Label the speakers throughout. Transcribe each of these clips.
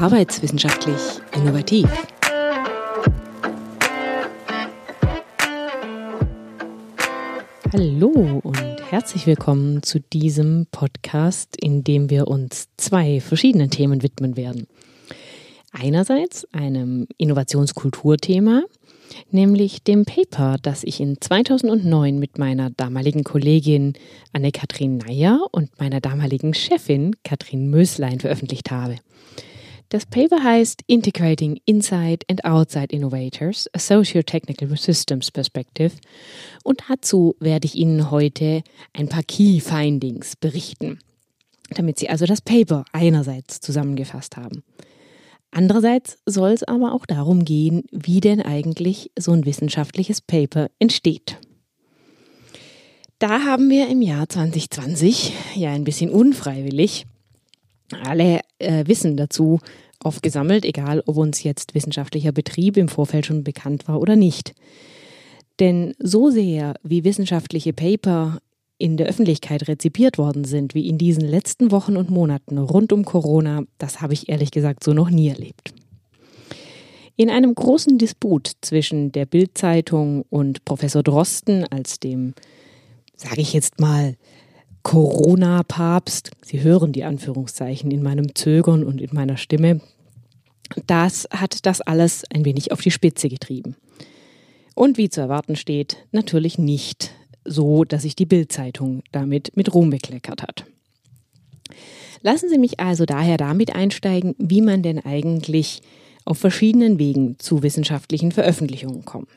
Speaker 1: Arbeitswissenschaftlich innovativ. Hallo und herzlich willkommen zu diesem Podcast, in dem wir uns zwei verschiedenen Themen widmen werden. Einerseits einem Innovationskulturthema, nämlich dem Paper, das ich in 2009 mit meiner damaligen Kollegin Anne-Kathrin Neyer und meiner damaligen Chefin Katrin Möslein veröffentlicht habe. Das Paper heißt Integrating Inside and Outside Innovators, a Socio-Technical Systems Perspective und dazu werde ich Ihnen heute ein paar Key Findings berichten, damit Sie also das Paper einerseits zusammengefasst haben. Andererseits soll es aber auch darum gehen, wie denn eigentlich so ein wissenschaftliches Paper entsteht. Da haben wir im Jahr 2020 ja ein bisschen unfreiwillig alle äh, Wissen dazu aufgesammelt, egal ob uns jetzt wissenschaftlicher Betrieb im Vorfeld schon bekannt war oder nicht. Denn so sehr, wie wissenschaftliche Paper in der Öffentlichkeit rezipiert worden sind, wie in diesen letzten Wochen und Monaten rund um Corona, das habe ich ehrlich gesagt so noch nie erlebt. In einem großen Disput zwischen der Bildzeitung und Professor Drosten als dem, sage ich jetzt mal, Corona-Papst, Sie hören die Anführungszeichen in meinem Zögern und in meiner Stimme, das hat das alles ein wenig auf die Spitze getrieben. Und wie zu erwarten steht, natürlich nicht so, dass sich die Bildzeitung damit mit Ruhm bekleckert hat. Lassen Sie mich also daher damit einsteigen, wie man denn eigentlich auf verschiedenen Wegen zu wissenschaftlichen Veröffentlichungen kommt.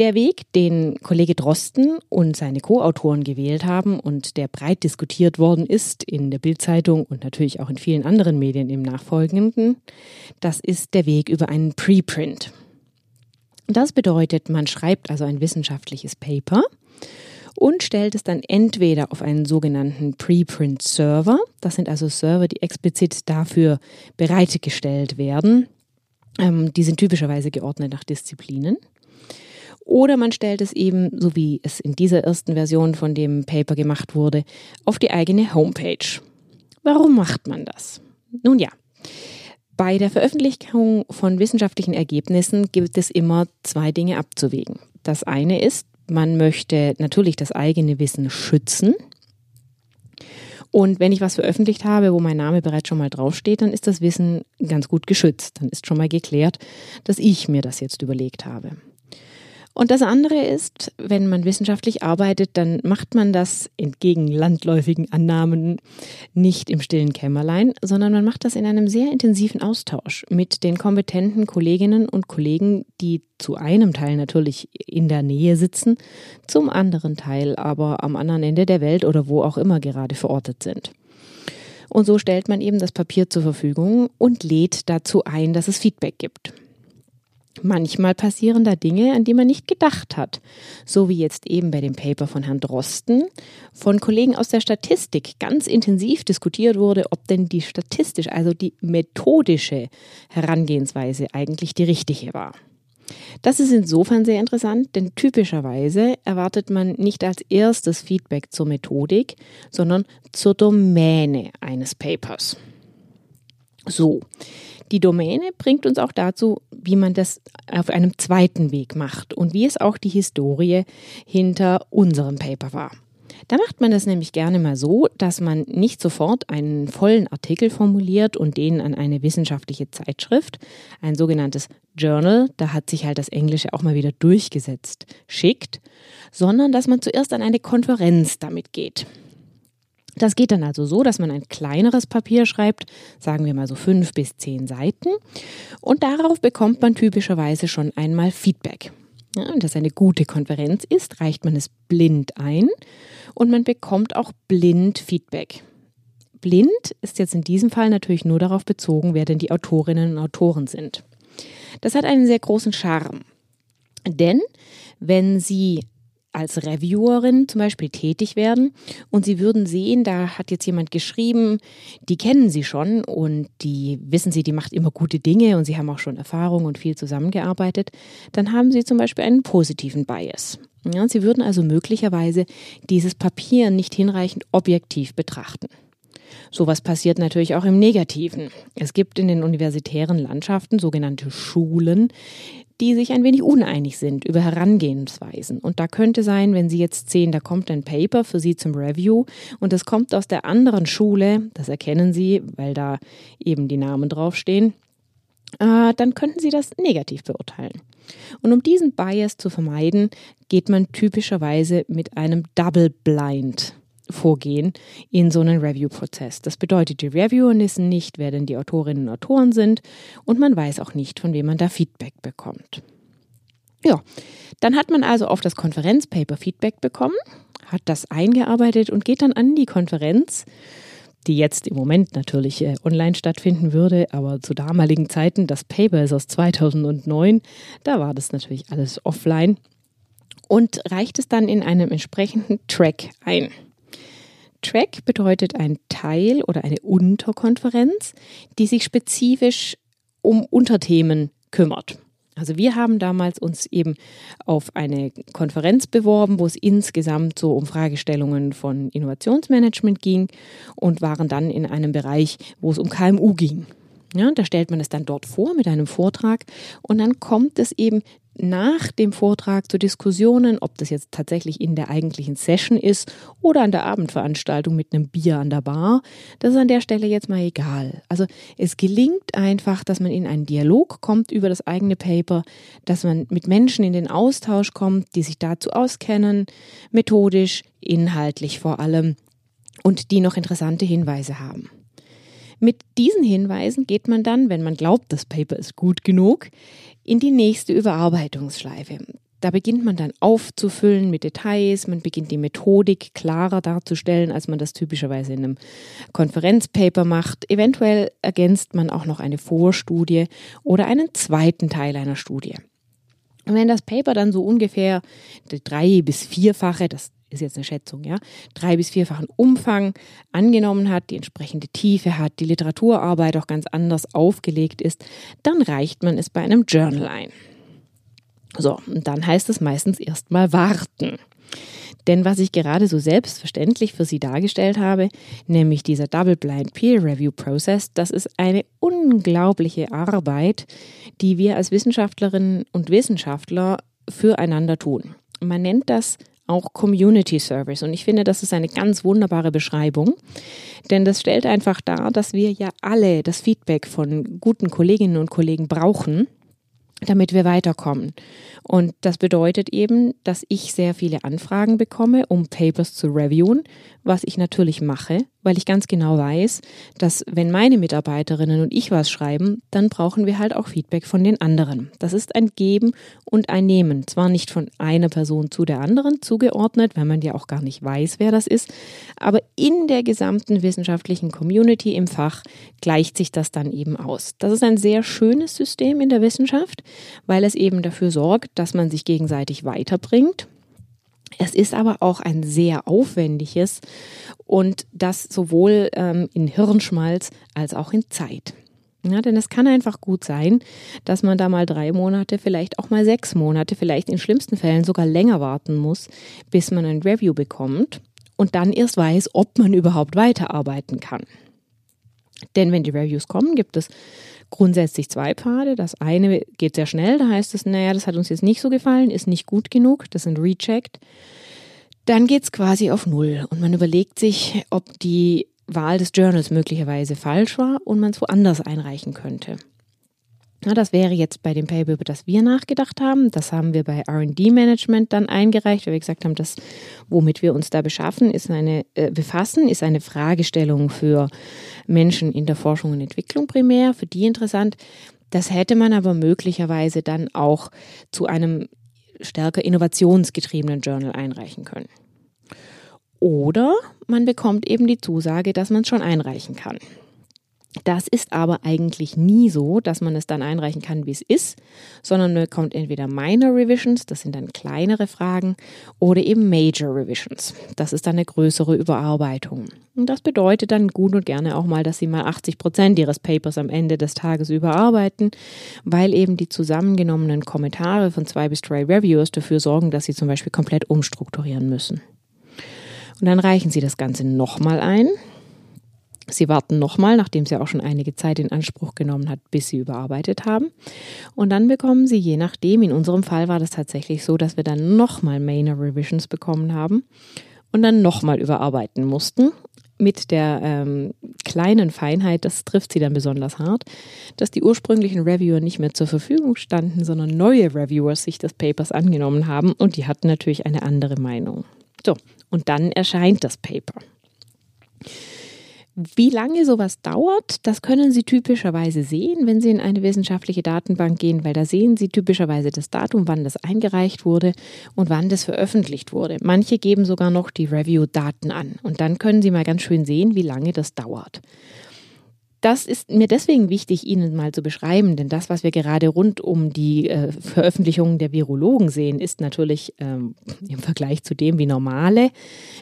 Speaker 1: Der Weg, den Kollege Drosten und seine Co-Autoren gewählt haben und der breit diskutiert worden ist in der Bildzeitung und natürlich auch in vielen anderen Medien im Nachfolgenden, das ist der Weg über einen Preprint. Das bedeutet, man schreibt also ein wissenschaftliches Paper und stellt es dann entweder auf einen sogenannten Preprint-Server, das sind also Server, die explizit dafür bereitgestellt werden, ähm, die sind typischerweise geordnet nach Disziplinen, oder man stellt es eben, so wie es in dieser ersten Version von dem Paper gemacht wurde, auf die eigene Homepage. Warum macht man das? Nun ja, bei der Veröffentlichung von wissenschaftlichen Ergebnissen gibt es immer zwei Dinge abzuwägen. Das eine ist, man möchte natürlich das eigene Wissen schützen. Und wenn ich was veröffentlicht habe, wo mein Name bereits schon mal draufsteht, dann ist das Wissen ganz gut geschützt. Dann ist schon mal geklärt, dass ich mir das jetzt überlegt habe. Und das andere ist, wenn man wissenschaftlich arbeitet, dann macht man das entgegen landläufigen Annahmen nicht im stillen Kämmerlein, sondern man macht das in einem sehr intensiven Austausch mit den kompetenten Kolleginnen und Kollegen, die zu einem Teil natürlich in der Nähe sitzen, zum anderen Teil aber am anderen Ende der Welt oder wo auch immer gerade verortet sind. Und so stellt man eben das Papier zur Verfügung und lädt dazu ein, dass es Feedback gibt. Manchmal passieren da Dinge, an die man nicht gedacht hat. So wie jetzt eben bei dem Paper von Herrn Drosten von Kollegen aus der Statistik ganz intensiv diskutiert wurde, ob denn die statistisch, also die methodische Herangehensweise eigentlich die richtige war. Das ist insofern sehr interessant, denn typischerweise erwartet man nicht als erstes Feedback zur Methodik, sondern zur Domäne eines Papers. So, die Domäne bringt uns auch dazu, wie man das auf einem zweiten Weg macht und wie es auch die Historie hinter unserem Paper war. Da macht man das nämlich gerne mal so, dass man nicht sofort einen vollen Artikel formuliert und den an eine wissenschaftliche Zeitschrift, ein sogenanntes Journal, da hat sich halt das Englische auch mal wieder durchgesetzt, schickt, sondern dass man zuerst an eine Konferenz damit geht. Das geht dann also so, dass man ein kleineres Papier schreibt, sagen wir mal so fünf bis zehn Seiten, und darauf bekommt man typischerweise schon einmal Feedback. Ja, und das eine gute Konferenz ist, reicht man es blind ein und man bekommt auch blind Feedback. Blind ist jetzt in diesem Fall natürlich nur darauf bezogen, wer denn die Autorinnen und Autoren sind. Das hat einen sehr großen Charme. Denn wenn Sie als Reviewerin zum Beispiel tätig werden und Sie würden sehen, da hat jetzt jemand geschrieben, die kennen Sie schon und die wissen Sie, die macht immer gute Dinge und Sie haben auch schon Erfahrung und viel zusammengearbeitet, dann haben Sie zum Beispiel einen positiven Bias. Ja, Sie würden also möglicherweise dieses Papier nicht hinreichend objektiv betrachten. Sowas passiert natürlich auch im Negativen. Es gibt in den universitären Landschaften sogenannte Schulen, die sich ein wenig uneinig sind über Herangehensweisen. Und da könnte sein, wenn Sie jetzt sehen, da kommt ein Paper für Sie zum Review und es kommt aus der anderen Schule, das erkennen Sie, weil da eben die Namen draufstehen, äh, dann könnten Sie das negativ beurteilen. Und um diesen Bias zu vermeiden, geht man typischerweise mit einem Double Blind vorgehen in so einen Review-Prozess. Das bedeutet, die Reviewer wissen nicht, wer denn die Autorinnen und Autoren sind und man weiß auch nicht, von wem man da Feedback bekommt. Ja, dann hat man also auf das Konferenzpaper Feedback bekommen, hat das eingearbeitet und geht dann an die Konferenz, die jetzt im Moment natürlich äh, online stattfinden würde, aber zu damaligen Zeiten, das Paper ist aus 2009, da war das natürlich alles offline und reicht es dann in einem entsprechenden Track ein. Track bedeutet ein Teil oder eine Unterkonferenz, die sich spezifisch um Unterthemen kümmert. Also wir haben damals uns eben auf eine Konferenz beworben, wo es insgesamt so um Fragestellungen von Innovationsmanagement ging und waren dann in einem Bereich, wo es um KMU ging. Ja, da stellt man es dann dort vor mit einem Vortrag und dann kommt es eben nach dem Vortrag zu Diskussionen, ob das jetzt tatsächlich in der eigentlichen Session ist oder an der Abendveranstaltung mit einem Bier an der Bar. Das ist an der Stelle jetzt mal egal. Also es gelingt einfach, dass man in einen Dialog kommt über das eigene Paper, dass man mit Menschen in den Austausch kommt, die sich dazu auskennen, methodisch, inhaltlich vor allem und die noch interessante Hinweise haben. Mit diesen Hinweisen geht man dann, wenn man glaubt, das Paper ist gut genug, in die nächste Überarbeitungsschleife. Da beginnt man dann aufzufüllen mit Details, man beginnt die Methodik klarer darzustellen, als man das typischerweise in einem Konferenzpaper macht. Eventuell ergänzt man auch noch eine Vorstudie oder einen zweiten Teil einer Studie. Und wenn das Paper dann so ungefähr drei bis vierfache, das ist jetzt eine Schätzung, ja, drei bis vierfachen Umfang angenommen hat, die entsprechende Tiefe hat, die Literaturarbeit auch ganz anders aufgelegt ist, dann reicht man es bei einem Journal ein. So, und dann heißt es meistens erstmal warten. Denn was ich gerade so selbstverständlich für Sie dargestellt habe, nämlich dieser Double-Blind Peer Review Process, das ist eine unglaubliche Arbeit, die wir als Wissenschaftlerinnen und Wissenschaftler füreinander tun. Man nennt das auch Community Service. Und ich finde, das ist eine ganz wunderbare Beschreibung, denn das stellt einfach dar, dass wir ja alle das Feedback von guten Kolleginnen und Kollegen brauchen damit wir weiterkommen. Und das bedeutet eben, dass ich sehr viele Anfragen bekomme, um Papers zu reviewen, was ich natürlich mache, weil ich ganz genau weiß, dass wenn meine Mitarbeiterinnen und ich was schreiben, dann brauchen wir halt auch Feedback von den anderen. Das ist ein Geben und ein Nehmen. Zwar nicht von einer Person zu der anderen zugeordnet, weil man ja auch gar nicht weiß, wer das ist, aber in der gesamten wissenschaftlichen Community im Fach gleicht sich das dann eben aus. Das ist ein sehr schönes System in der Wissenschaft, weil es eben dafür sorgt, dass man sich gegenseitig weiterbringt. Es ist aber auch ein sehr aufwendiges und das sowohl ähm, in Hirnschmalz als auch in Zeit. Ja, denn es kann einfach gut sein, dass man da mal drei Monate, vielleicht auch mal sechs Monate, vielleicht in schlimmsten Fällen sogar länger warten muss, bis man ein Review bekommt und dann erst weiß, ob man überhaupt weiterarbeiten kann. Denn wenn die Reviews kommen, gibt es grundsätzlich zwei Pfade. Das eine geht sehr schnell, da heißt es, naja, das hat uns jetzt nicht so gefallen, ist nicht gut genug, das sind reject. Dann geht es quasi auf Null und man überlegt sich, ob die Wahl des Journals möglicherweise falsch war und man es woanders einreichen könnte. Ja, das wäre jetzt bei dem Paper, über das wir nachgedacht haben. Das haben wir bei RD-Management dann eingereicht, weil wir gesagt haben, das, womit wir uns da beschaffen, ist eine, äh, befassen, ist eine Fragestellung für Menschen in der Forschung und Entwicklung primär, für die interessant. Das hätte man aber möglicherweise dann auch zu einem stärker innovationsgetriebenen Journal einreichen können. Oder man bekommt eben die Zusage, dass man es schon einreichen kann. Das ist aber eigentlich nie so, dass man es dann einreichen kann, wie es ist, sondern man bekommt entweder Minor Revisions, das sind dann kleinere Fragen, oder eben Major Revisions. Das ist dann eine größere Überarbeitung. Und das bedeutet dann gut und gerne auch mal, dass Sie mal 80 Prozent Ihres Papers am Ende des Tages überarbeiten, weil eben die zusammengenommenen Kommentare von zwei bis drei Reviewers dafür sorgen, dass Sie zum Beispiel komplett umstrukturieren müssen. Und dann reichen Sie das Ganze nochmal ein Sie warten nochmal, nachdem Sie auch schon einige Zeit in Anspruch genommen hat, bis Sie überarbeitet haben. Und dann bekommen Sie je nachdem, in unserem Fall war das tatsächlich so, dass wir dann nochmal Mainer Revisions bekommen haben und dann nochmal überarbeiten mussten. Mit der ähm, kleinen Feinheit, das trifft sie dann besonders hart, dass die ursprünglichen Reviewer nicht mehr zur Verfügung standen, sondern neue Reviewers sich des Papers angenommen haben und die hatten natürlich eine andere Meinung. So, und dann erscheint das Paper. Wie lange sowas dauert, das können Sie typischerweise sehen, wenn Sie in eine wissenschaftliche Datenbank gehen, weil da sehen Sie typischerweise das Datum, wann das eingereicht wurde und wann das veröffentlicht wurde. Manche geben sogar noch die Review-Daten an und dann können Sie mal ganz schön sehen, wie lange das dauert. Das ist mir deswegen wichtig, Ihnen mal zu beschreiben, denn das, was wir gerade rund um die äh, Veröffentlichungen der Virologen sehen, ist natürlich ähm, im Vergleich zu dem, wie normale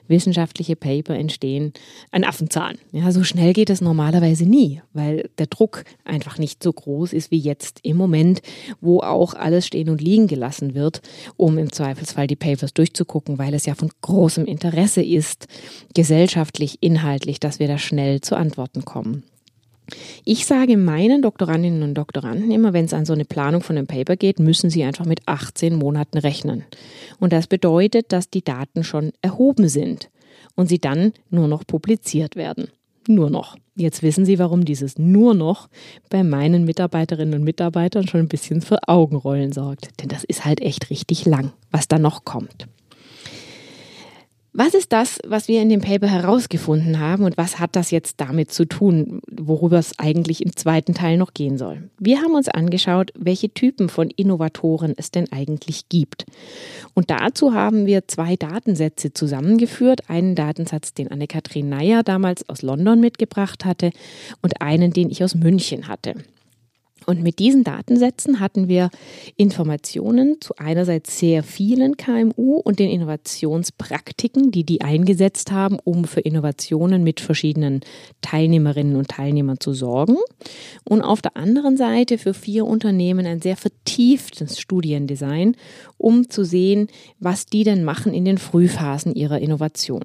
Speaker 1: wissenschaftliche Paper entstehen, ein Affenzahn. Ja, so schnell geht es normalerweise nie, weil der Druck einfach nicht so groß ist wie jetzt im Moment, wo auch alles stehen und liegen gelassen wird, um im Zweifelsfall die Papers durchzugucken, weil es ja von großem Interesse ist, gesellschaftlich, inhaltlich, dass wir da schnell zu Antworten kommen. Ich sage meinen Doktorandinnen und Doktoranden immer, wenn es an so eine Planung von einem Paper geht, müssen sie einfach mit 18 Monaten rechnen. Und das bedeutet, dass die Daten schon erhoben sind und sie dann nur noch publiziert werden. Nur noch. Jetzt wissen Sie, warum dieses nur noch bei meinen Mitarbeiterinnen und Mitarbeitern schon ein bisschen für Augenrollen sorgt. Denn das ist halt echt richtig lang, was da noch kommt. Was ist das, was wir in dem Paper herausgefunden haben und was hat das jetzt damit zu tun, worüber es eigentlich im zweiten Teil noch gehen soll? Wir haben uns angeschaut, welche Typen von Innovatoren es denn eigentlich gibt. Und dazu haben wir zwei Datensätze zusammengeführt. Einen Datensatz, den Anne-Kathrin Neyer damals aus London mitgebracht hatte und einen, den ich aus München hatte. Und mit diesen Datensätzen hatten wir Informationen zu einerseits sehr vielen KMU und den Innovationspraktiken, die die eingesetzt haben, um für Innovationen mit verschiedenen Teilnehmerinnen und Teilnehmern zu sorgen. Und auf der anderen Seite für vier Unternehmen ein sehr vertieftes Studiendesign, um zu sehen, was die denn machen in den Frühphasen ihrer Innovation.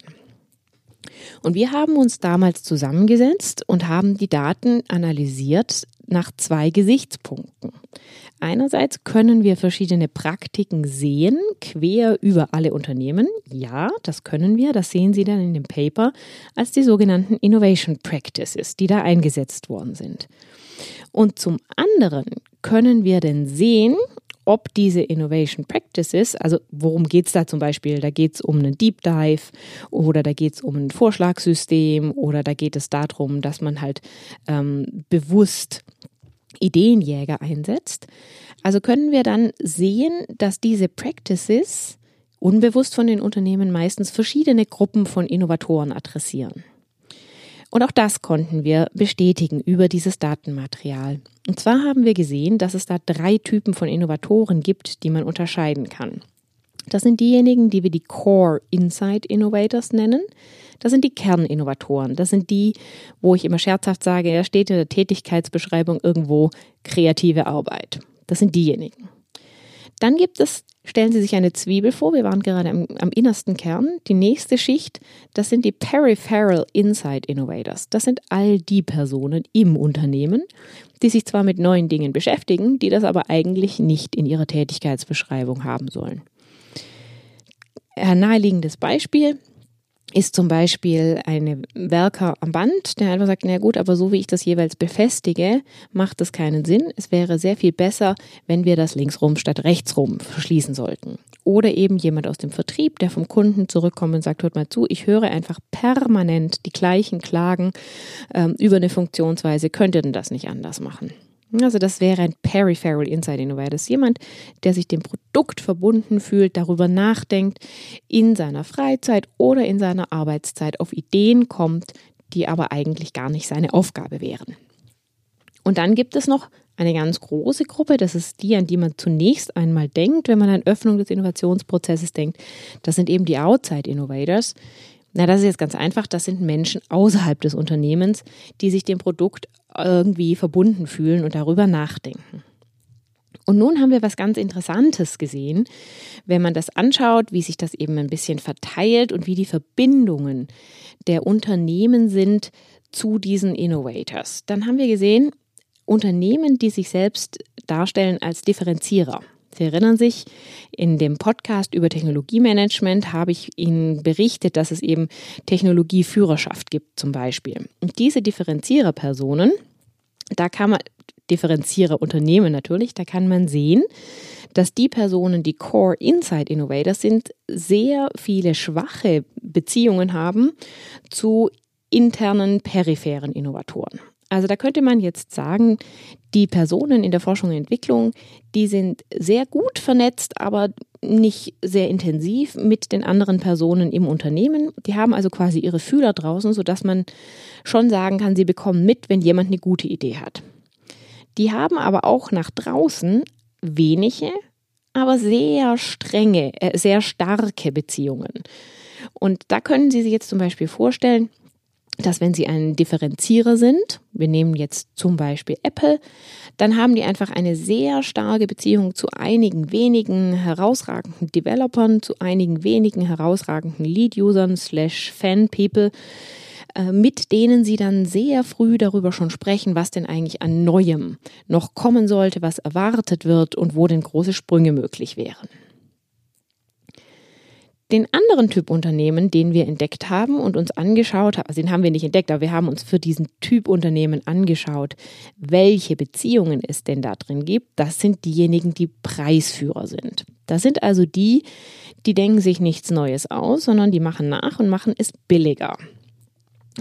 Speaker 1: Und wir haben uns damals zusammengesetzt und haben die Daten analysiert nach zwei Gesichtspunkten. Einerseits können wir verschiedene Praktiken sehen, quer über alle Unternehmen. Ja, das können wir. Das sehen Sie dann in dem Paper als die sogenannten Innovation Practices, die da eingesetzt worden sind. Und zum anderen können wir denn sehen, ob diese Innovation Practices, also worum geht es da zum Beispiel? Da geht es um einen Deep Dive oder da geht es um ein Vorschlagssystem oder da geht es darum, dass man halt ähm, bewusst Ideenjäger einsetzt. Also können wir dann sehen, dass diese Practices unbewusst von den Unternehmen meistens verschiedene Gruppen von Innovatoren adressieren. Und auch das konnten wir bestätigen über dieses Datenmaterial. Und zwar haben wir gesehen, dass es da drei Typen von Innovatoren gibt, die man unterscheiden kann. Das sind diejenigen, die wir die Core Insight Innovators nennen. Das sind die Kerninnovatoren. Das sind die, wo ich immer scherzhaft sage, er steht in der Tätigkeitsbeschreibung irgendwo kreative Arbeit. Das sind diejenigen. Dann gibt es, stellen Sie sich eine Zwiebel vor, wir waren gerade am, am innersten Kern. Die nächste Schicht, das sind die Peripheral Insight Innovators. Das sind all die Personen im Unternehmen, die sich zwar mit neuen Dingen beschäftigen, die das aber eigentlich nicht in ihrer Tätigkeitsbeschreibung haben sollen. Ein naheliegendes Beispiel, ist zum Beispiel ein Werker am Band, der einfach sagt, na gut, aber so wie ich das jeweils befestige, macht das keinen Sinn. Es wäre sehr viel besser, wenn wir das linksrum statt rechtsrum verschließen sollten. Oder eben jemand aus dem Vertrieb, der vom Kunden zurückkommt und sagt, hört mal zu, ich höre einfach permanent die gleichen Klagen ähm, über eine Funktionsweise, könnte denn das nicht anders machen? Also das wäre ein Peripheral Insight Innovator. Das ist jemand, der sich dem Produkt verbunden fühlt, darüber nachdenkt, in seiner Freizeit oder in seiner Arbeitszeit auf Ideen kommt, die aber eigentlich gar nicht seine Aufgabe wären. Und dann gibt es noch eine ganz große Gruppe, das ist die, an die man zunächst einmal denkt, wenn man an Öffnung des Innovationsprozesses denkt. Das sind eben die Outside Innovators. Na, das ist jetzt ganz einfach. Das sind Menschen außerhalb des Unternehmens, die sich dem Produkt irgendwie verbunden fühlen und darüber nachdenken. Und nun haben wir was ganz Interessantes gesehen, wenn man das anschaut, wie sich das eben ein bisschen verteilt und wie die Verbindungen der Unternehmen sind zu diesen Innovators, dann haben wir gesehen, Unternehmen, die sich selbst darstellen als Differenzierer. Sie erinnern sich, in dem Podcast über Technologiemanagement habe ich Ihnen berichtet, dass es eben Technologieführerschaft gibt zum Beispiel. Und diese Differenziererpersonen, da kann man, Differenziererunternehmen natürlich, da kann man sehen, dass die Personen, die Core Inside Innovators sind, sehr viele schwache Beziehungen haben zu internen peripheren Innovatoren. Also da könnte man jetzt sagen, die Personen in der Forschung und Entwicklung, die sind sehr gut vernetzt, aber nicht sehr intensiv mit den anderen Personen im Unternehmen. Die haben also quasi ihre Fühler draußen, sodass man schon sagen kann, sie bekommen mit, wenn jemand eine gute Idee hat. Die haben aber auch nach draußen wenige, aber sehr strenge, äh, sehr starke Beziehungen. Und da können Sie sich jetzt zum Beispiel vorstellen, dass wenn Sie ein Differenzierer sind, wir nehmen jetzt zum Beispiel Apple, dann haben die einfach eine sehr starke Beziehung zu einigen wenigen herausragenden Developern, zu einigen wenigen herausragenden Lead-Usern slash Fan-People, äh, mit denen sie dann sehr früh darüber schon sprechen, was denn eigentlich an Neuem noch kommen sollte, was erwartet wird und wo denn große Sprünge möglich wären. Den anderen Typ Unternehmen, den wir entdeckt haben und uns angeschaut haben, also den haben wir nicht entdeckt, aber wir haben uns für diesen Typ Unternehmen angeschaut, welche Beziehungen es denn da drin gibt. Das sind diejenigen, die Preisführer sind. Das sind also die, die denken sich nichts Neues aus, sondern die machen nach und machen es billiger.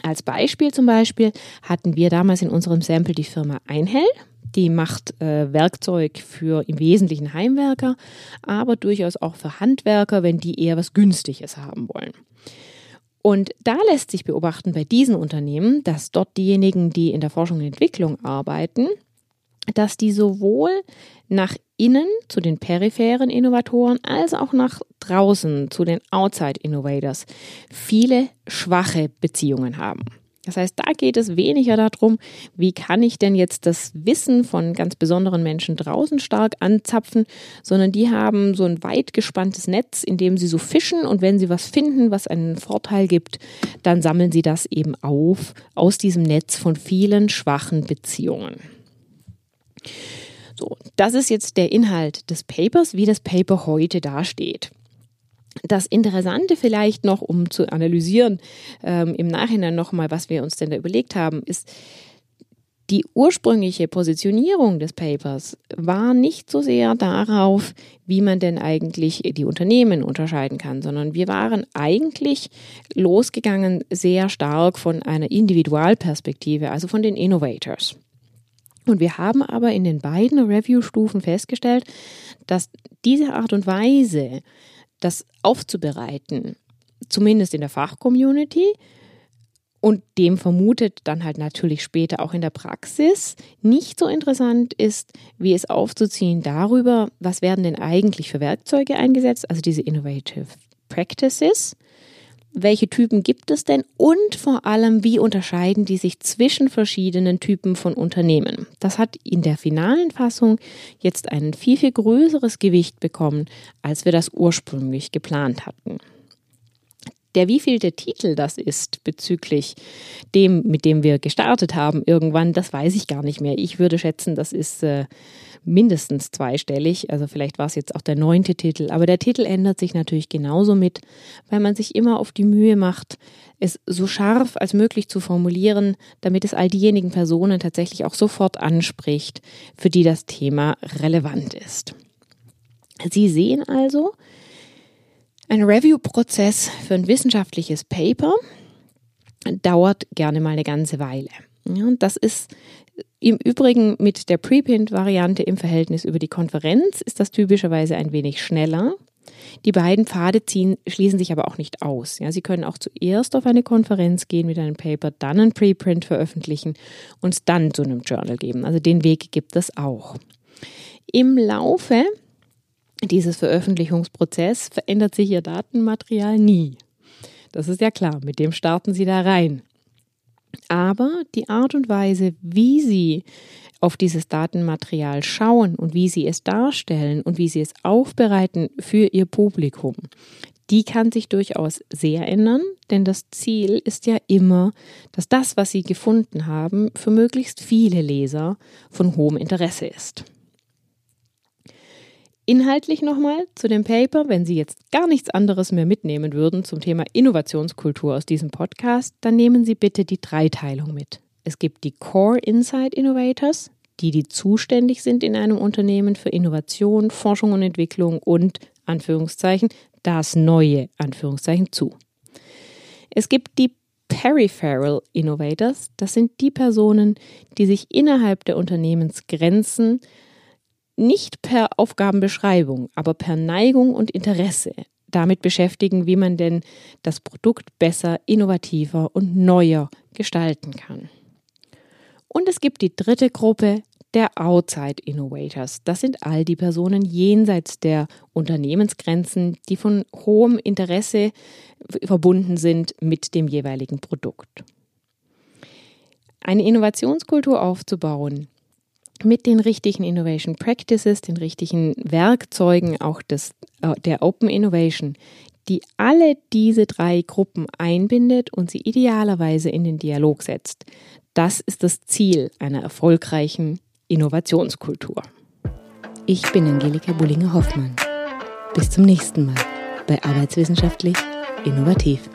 Speaker 1: Als Beispiel zum Beispiel hatten wir damals in unserem Sample die Firma Einhell. Die macht äh, Werkzeug für im Wesentlichen Heimwerker, aber durchaus auch für Handwerker, wenn die eher was Günstiges haben wollen. Und da lässt sich beobachten bei diesen Unternehmen, dass dort diejenigen, die in der Forschung und Entwicklung arbeiten, dass die sowohl nach innen zu den peripheren Innovatoren als auch nach draußen zu den Outside Innovators viele schwache Beziehungen haben. Das heißt, da geht es weniger darum, wie kann ich denn jetzt das Wissen von ganz besonderen Menschen draußen stark anzapfen, sondern die haben so ein weit gespanntes Netz, in dem sie so fischen und wenn sie was finden, was einen Vorteil gibt, dann sammeln sie das eben auf aus diesem Netz von vielen schwachen Beziehungen. So, das ist jetzt der Inhalt des Papers, wie das Paper heute dasteht. Das Interessante vielleicht noch, um zu analysieren, ähm, im Nachhinein nochmal, was wir uns denn da überlegt haben, ist, die ursprüngliche Positionierung des Papers war nicht so sehr darauf, wie man denn eigentlich die Unternehmen unterscheiden kann, sondern wir waren eigentlich losgegangen sehr stark von einer Individualperspektive, also von den Innovators. Und wir haben aber in den beiden Review-Stufen festgestellt, dass diese Art und Weise, das aufzubereiten, zumindest in der Fachcommunity und dem vermutet dann halt natürlich später auch in der Praxis. Nicht so interessant ist, wie es aufzuziehen darüber, was werden denn eigentlich für Werkzeuge eingesetzt, also diese Innovative Practices welche Typen gibt es denn und vor allem, wie unterscheiden die sich zwischen verschiedenen Typen von Unternehmen? Das hat in der finalen Fassung jetzt ein viel, viel größeres Gewicht bekommen, als wir das ursprünglich geplant hatten. Der wievielte Titel das ist bezüglich dem, mit dem wir gestartet haben irgendwann, das weiß ich gar nicht mehr. Ich würde schätzen, das ist äh, mindestens zweistellig. Also vielleicht war es jetzt auch der neunte Titel. Aber der Titel ändert sich natürlich genauso mit, weil man sich immer auf die Mühe macht, es so scharf als möglich zu formulieren, damit es all diejenigen Personen tatsächlich auch sofort anspricht, für die das Thema relevant ist. Sie sehen also, ein Review-Prozess für ein wissenschaftliches Paper dauert gerne mal eine ganze Weile. Ja, das ist im Übrigen mit der Preprint-Variante im Verhältnis über die Konferenz ist das typischerweise ein wenig schneller. Die beiden Pfade ziehen, schließen sich aber auch nicht aus. Ja, Sie können auch zuerst auf eine Konferenz gehen mit einem Paper, dann ein Preprint veröffentlichen und dann zu einem Journal geben. Also den Weg gibt es auch. Im Laufe dieses Veröffentlichungsprozess verändert sich Ihr Datenmaterial nie. Das ist ja klar, mit dem starten Sie da rein. Aber die Art und Weise, wie Sie auf dieses Datenmaterial schauen und wie Sie es darstellen und wie Sie es aufbereiten für Ihr Publikum, die kann sich durchaus sehr ändern, denn das Ziel ist ja immer, dass das, was Sie gefunden haben, für möglichst viele Leser von hohem Interesse ist. Inhaltlich nochmal zu dem Paper, wenn Sie jetzt gar nichts anderes mehr mitnehmen würden zum Thema Innovationskultur aus diesem Podcast, dann nehmen Sie bitte die Dreiteilung mit. Es gibt die Core Insight Innovators, die, die zuständig sind in einem Unternehmen für Innovation, Forschung und Entwicklung und Anführungszeichen das Neue Anführungszeichen zu. Es gibt die Peripheral Innovators, das sind die Personen, die sich innerhalb der Unternehmensgrenzen nicht per Aufgabenbeschreibung, aber per Neigung und Interesse damit beschäftigen, wie man denn das Produkt besser, innovativer und neuer gestalten kann. Und es gibt die dritte Gruppe, der Outside Innovators. Das sind all die Personen jenseits der Unternehmensgrenzen, die von hohem Interesse verbunden sind mit dem jeweiligen Produkt. Eine Innovationskultur aufzubauen, mit den richtigen Innovation Practices, den richtigen Werkzeugen auch des, äh, der Open Innovation, die alle diese drei Gruppen einbindet und sie idealerweise in den Dialog setzt. Das ist das Ziel einer erfolgreichen Innovationskultur.
Speaker 2: Ich bin Angelika Bullinger-Hoffmann. Bis zum nächsten Mal bei Arbeitswissenschaftlich Innovativ.